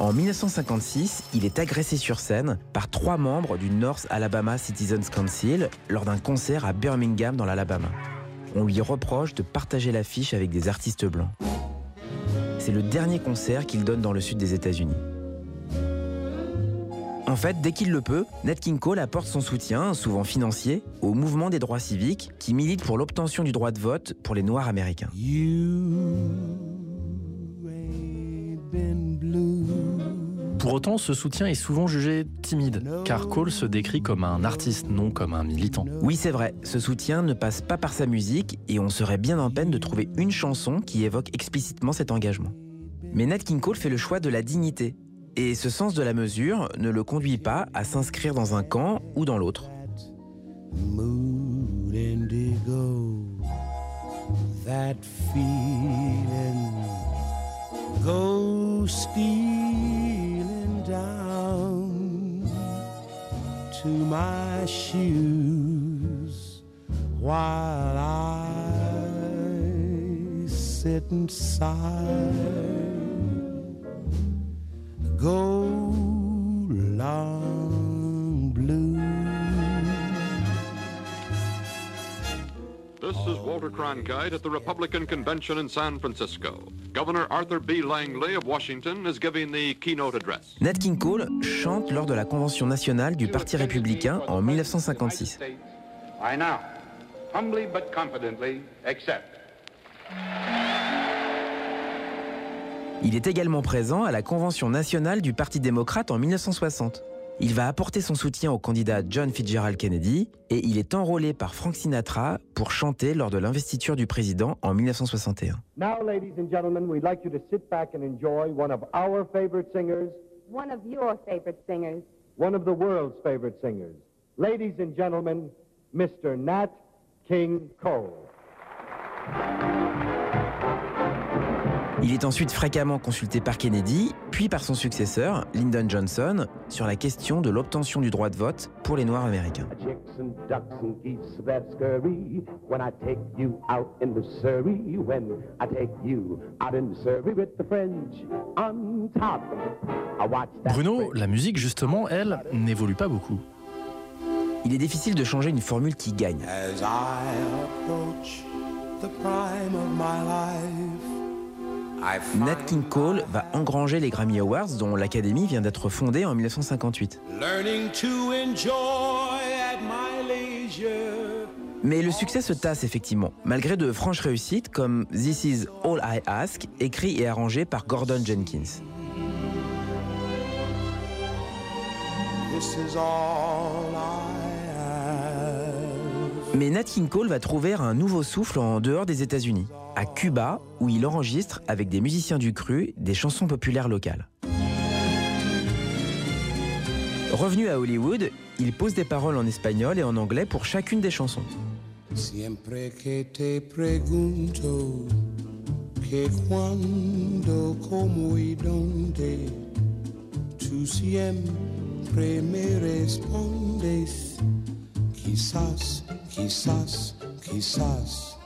En 1956, il est agressé sur scène par trois membres du North Alabama Citizens Council lors d'un concert à Birmingham dans l'Alabama. On lui reproche de partager l'affiche avec des artistes blancs. C'est le dernier concert qu'il donne dans le sud des États-Unis. En fait, dès qu'il le peut, Nat King Cole apporte son soutien, souvent financier, au mouvement des droits civiques qui milite pour l'obtention du droit de vote pour les Noirs américains. Pour autant, ce soutien est souvent jugé timide, car Cole se décrit comme un artiste, non comme un militant. Oui, c'est vrai, ce soutien ne passe pas par sa musique et on serait bien en peine de trouver une chanson qui évoque explicitement cet engagement. Mais Nat King Cole fait le choix de la dignité. Et ce sens de la mesure ne le conduit pas à s'inscrire dans un camp ou dans l'autre. mood indigo, that feeling goes stealing to my shoes while I sit inside. Go long This is Walter Cronkite at the Republican Convention in San Francisco. Governor Arthur B. Langley of Washington is giving the keynote address. Nat King Cole chante lors de la convention nationale du Parti républicain en 1956. I now, humbly but confidently, accept. Il est également présent à la convention nationale du Parti démocrate en 1960. Il va apporter son soutien au candidat John Fitzgerald Kennedy et il est enrôlé par Frank Sinatra pour chanter lors de l'investiture du président en 1961. Now, ladies and gentlemen, we'd like you to sit back and enjoy one of our favorite singers, One of your favorite singers. one of the world's favorite singers. Ladies and gentlemen, Mr. Nat King Cole. Il est ensuite fréquemment consulté par Kennedy, puis par son successeur, Lyndon Johnson, sur la question de l'obtention du droit de vote pour les Noirs américains. Bruno, la musique justement, elle, n'évolue pas beaucoup. Il est difficile de changer une formule qui gagne. As I approach the prime of my life, Nat King Cole va engranger les Grammy Awards dont l'Académie vient d'être fondée en 1958. learning to enjoy at my leisure. Mais le succès se tasse effectivement, malgré de franches réussites comme This Is All I Ask, écrit et arrangé par Gordon Jenkins. This is all I have. Mais Nat King Cole va trouver un nouveau souffle en dehors des États-Unis, à Cuba, où il enregistre avec des musiciens du cru des chansons populaires locales. Revenu à Hollywood, il pose des paroles en espagnol et en anglais pour chacune des chansons. Quizás, quizás, quizás.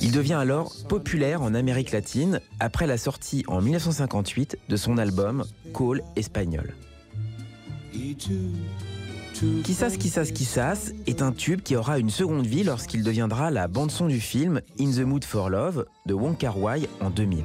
Il devient alors populaire en Amérique latine après la sortie en 1958 de son album Cole Espagnol. Quissas Quissas Quissas est un tube qui aura une seconde vie lorsqu'il deviendra la bande-son du film In the Mood for Love de Wong Kar-wai en 2000.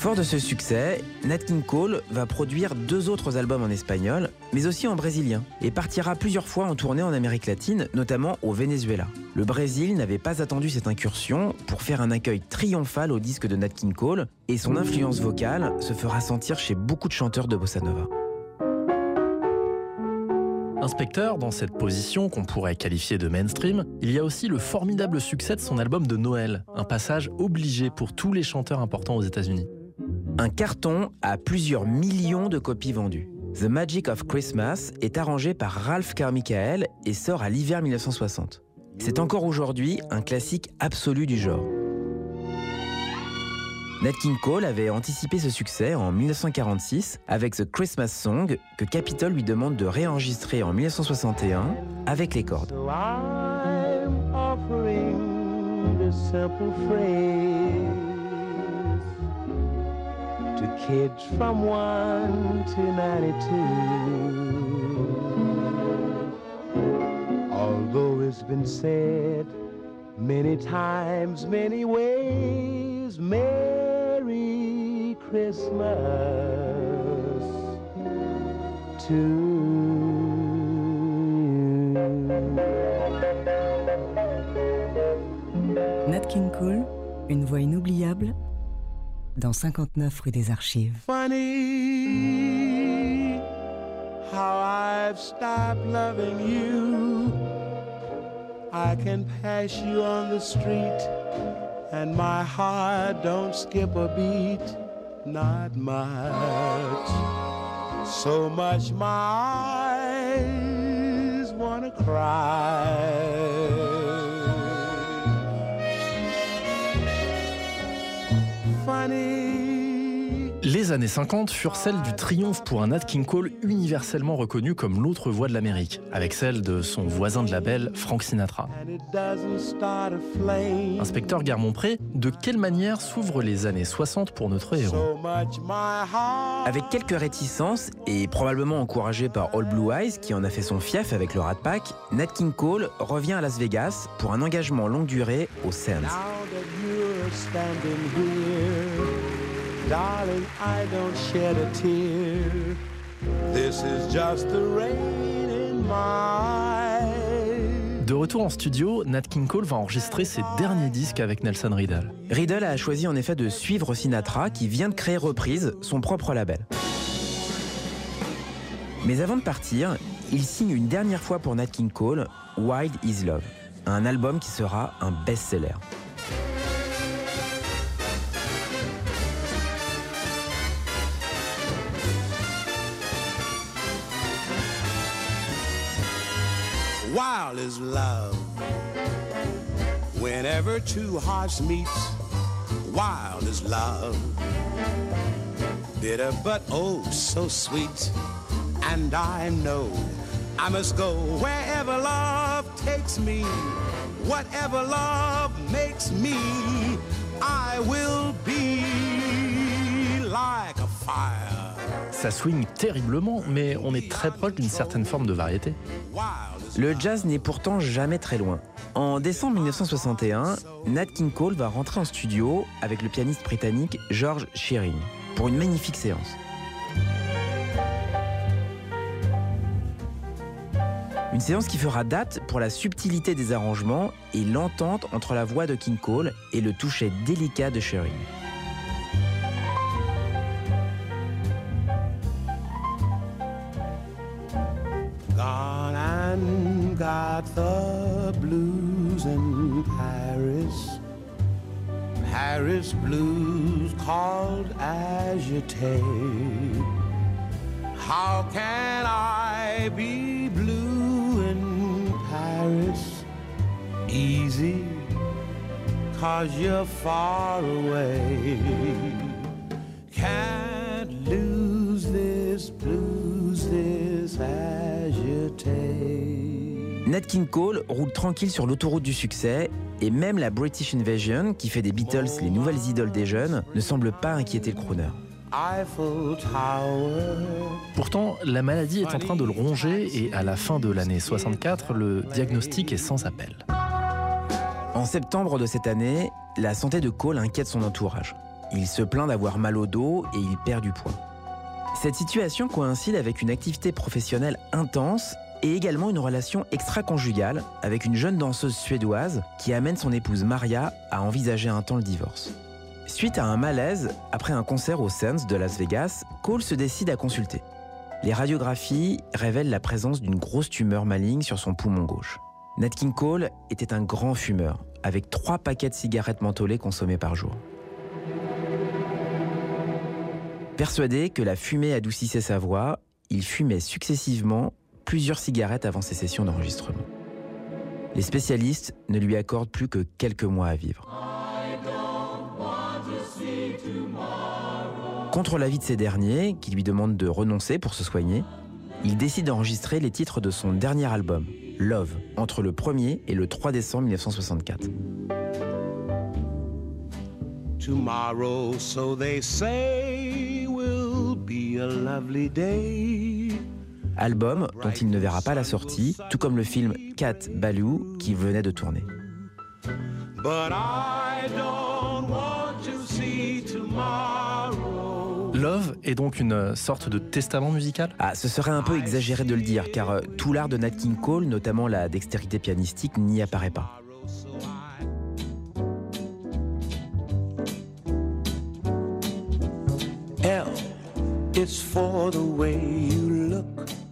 Fort de ce succès, Nat King Cole va produire deux autres albums en espagnol, mais aussi en brésilien, et partira plusieurs fois en tournée en Amérique latine, notamment au Venezuela. Le Brésil n'avait pas attendu cette incursion pour faire un accueil triomphal au disque de Nat King Cole, et son influence vocale se fera sentir chez beaucoup de chanteurs de bossa nova. Inspecteur, dans cette position qu'on pourrait qualifier de mainstream, il y a aussi le formidable succès de son album de Noël, un passage obligé pour tous les chanteurs importants aux États-Unis. Un carton à plusieurs millions de copies vendues. The Magic of Christmas est arrangé par Ralph Carmichael et sort à l'hiver 1960. C'est encore aujourd'hui un classique absolu du genre. Nat King Cole avait anticipé ce succès en 1946 avec The Christmas Song que Capitol lui demande de réenregistrer en 1961 avec les cordes. To kids from 1 to 92. Although it's been said many times, many ways, Merry Christmas to Nat King Cole, une voix inoubliable dans 59 rue des Archives. funny how I've stopped loving you. I can pass you on the street and my heart don't skip a beat. not much. So much my eyes wanna cry. Les années 50 furent celles du triomphe pour un Nat King Cole universellement reconnu comme l'autre voix de l'Amérique, avec celle de son voisin de label, Frank Sinatra. Inspecteur Garmont-Pré, de quelle manière s'ouvrent les années 60 pour notre héros? Avec quelques réticences, et probablement encouragé par All Blue Eyes, qui en a fait son fief avec le Rat Pack, Nat King Cole revient à Las Vegas pour un engagement longue durée au Sands. Darling, I don't shed a tear. This is just the rain in my De retour en studio, Nat King Cole va enregistrer ses derniers disques avec Nelson Riddle. Riddle a choisi en effet de suivre Sinatra, qui vient de créer Reprise, son propre label. Mais avant de partir, il signe une dernière fois pour Nat King Cole Wild Is Love, un album qui sera un best-seller. Is love. Whenever two hearts meet, wild is love. Bitter but oh so sweet. And I know I must go wherever love takes me. Whatever love makes me, I will be like a fire. Ça swing terriblement, mais on est très proche d'une certaine forme de variété. Le jazz n'est pourtant jamais très loin. En décembre 1961, Nat King Cole va rentrer en studio avec le pianiste britannique George Shearing pour une magnifique séance. Une séance qui fera date pour la subtilité des arrangements et l'entente entre la voix de King Cole et le toucher délicat de Shearing. Gone and got the blues in Paris. Paris blues called agitate. How can I be blue in Paris? Easy, cause you're far away. Can't lose this blues, this agitate. Nat King Cole roule tranquille sur l'autoroute du succès et même la British Invasion, qui fait des Beatles les nouvelles idoles des jeunes, ne semble pas inquiéter le crooner. Pourtant, la maladie est en train de le ronger et à la fin de l'année 64, le diagnostic est sans appel. En septembre de cette année, la santé de Cole inquiète son entourage. Il se plaint d'avoir mal au dos et il perd du poids. Cette situation coïncide avec une activité professionnelle intense et également une relation extra-conjugale avec une jeune danseuse suédoise qui amène son épouse Maria à envisager un temps le divorce. Suite à un malaise, après un concert au Sands de Las Vegas, Cole se décide à consulter. Les radiographies révèlent la présence d'une grosse tumeur maligne sur son poumon gauche. Nat King Cole était un grand fumeur, avec trois paquets de cigarettes mentholées consommées par jour. Persuadé que la fumée adoucissait sa voix, il fumait successivement plusieurs cigarettes avant ses sessions d'enregistrement. Les spécialistes ne lui accordent plus que quelques mois à vivre. Contre l'avis de ces derniers, qui lui demandent de renoncer pour se soigner, il décide d'enregistrer les titres de son dernier album, Love, entre le 1er et le 3 décembre 1964. Tomorrow, so they say, will be a lovely day. Album dont il ne verra pas la sortie, tout comme le film Cat Ballou qui venait de tourner. Love est donc une sorte de testament musical? Ah, ce serait un peu exagéré de le dire, car euh, tout l'art de Nat King Cole, notamment la dextérité pianistique, n'y apparaît pas. L is for the way you look at me.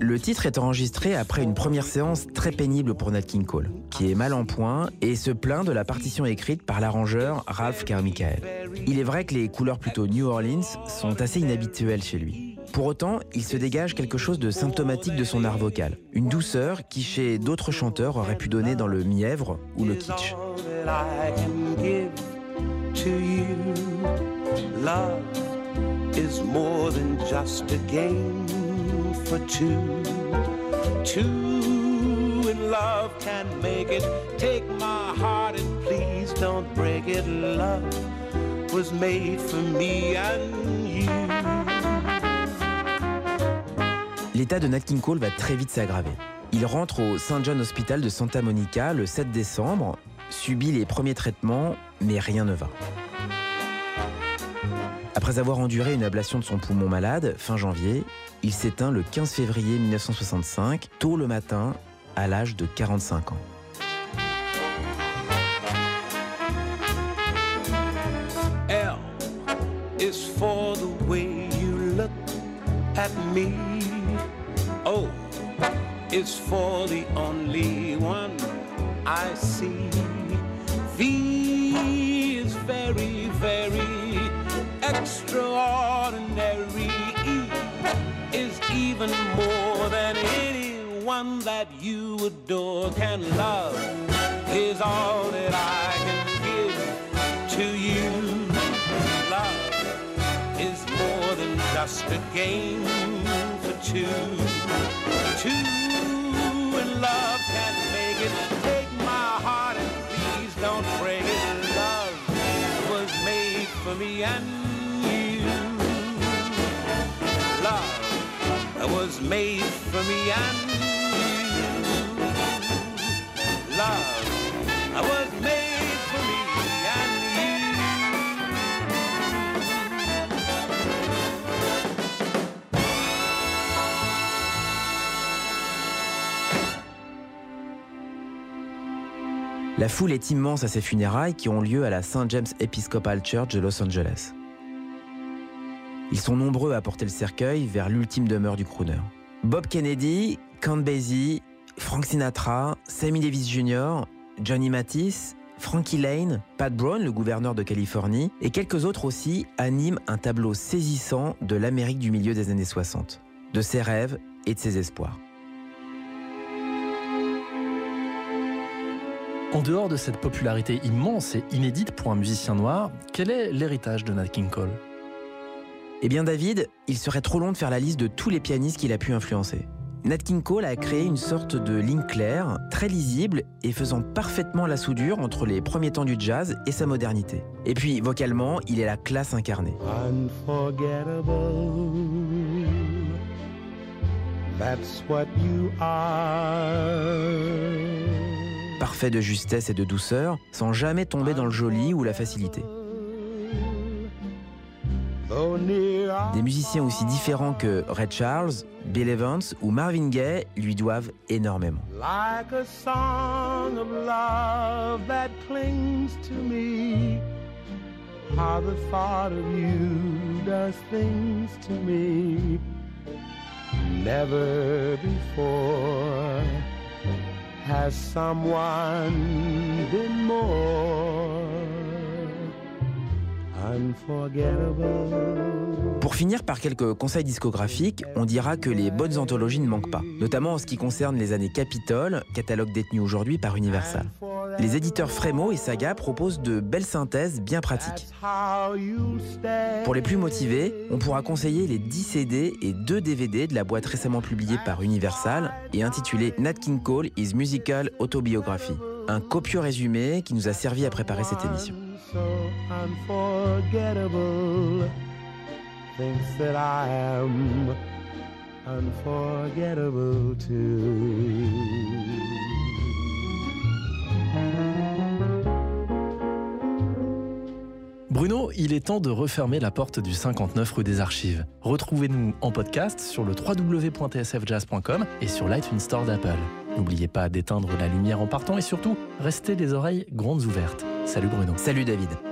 Le titre est enregistré après une première séance très pénible pour Nat King Cole, qui est mal en point et se plaint de la partition écrite par l'arrangeur Ralph Carmichael. Il est vrai que les couleurs plutôt New Orleans sont assez inhabituelles chez lui. Pour autant, il se dégage quelque chose de symptomatique de son art vocal, une douceur qui chez d'autres chanteurs aurait pu donner dans le mièvre ou le kitsch. Love is more than just a game for two. Two in love can make it. Take my heart and please don't break it. Love was made for me and you. L'état de Nat King Cole va très vite s'aggraver. Il rentre au St. John Hospital de Santa Monica le 7 décembre, subit les premiers traitements, mais rien ne va. Après avoir enduré une ablation de son poumon malade, fin janvier, il s'éteint le 15 février 1965, tôt le matin, à l'âge de 45 ans. L is for the way you look at me. O is for the only one I see. V is very extraordinary. Is even more than anyone that you adore can love. Is all that I can give to you. Love is more than just a game for two. Two in love can make it. Take my heart and please don't break it. Love was made for me and made for me. Love was made for me La foule est immense à ses funérailles qui ont lieu à la St. James Episcopal Church de Los Angeles. Ils sont nombreux à porter le cercueil vers l'ultime demeure du crooner. Bob Kennedy, Count Basie, Frank Sinatra, Sammy Davis Jr., Johnny Mathis, Frankie Lane, Pat Brown, le gouverneur de Californie, et quelques autres aussi animent un tableau saisissant de l'Amérique du milieu des années 60, de ses rêves et de ses espoirs. En dehors de cette popularité immense et inédite pour un musicien noir, quel est l'héritage de Nat King Cole? Eh bien David, il serait trop long de faire la liste de tous les pianistes qu'il a pu influencer. Nat King Cole a créé une sorte de ligne claire, très lisible et faisant parfaitement la soudure entre les premiers temps du jazz et sa modernité. Et puis, vocalement, il est la classe incarnée. Unforgettable. That's what you are. Parfait de justesse et de douceur, sans jamais tomber dans le joli ou la facilité. Des musiciens aussi différents que Ray Charles, Bill Evans ou Marvin Gaye lui doivent énormément. like a song of love that clings to me. How the thought of you does things to me. Never before has someone been more. Pour finir par quelques conseils discographiques, on dira que les bonnes anthologies ne manquent pas, notamment en ce qui concerne les années Capitol, catalogue détenu aujourd'hui par Universal. Les éditeurs Frémo et Saga proposent de belles synthèses bien pratiques. Pour les plus motivés, on pourra conseiller les 10 CD et 2 DVD de la boîte récemment publiée par Universal et intitulée Nat King Cole is Musical Autobiography. Un copieux résumé qui nous a servi à préparer cette émission. Bruno, il est temps de refermer la porte du 59 rue des Archives. Retrouvez-nous en podcast sur le www.tsfjazz.com et sur l'iTunes Store d'Apple. N'oubliez pas d'éteindre la lumière en partant et surtout, restez les oreilles grandes ouvertes. Salut Bruno. Salut David.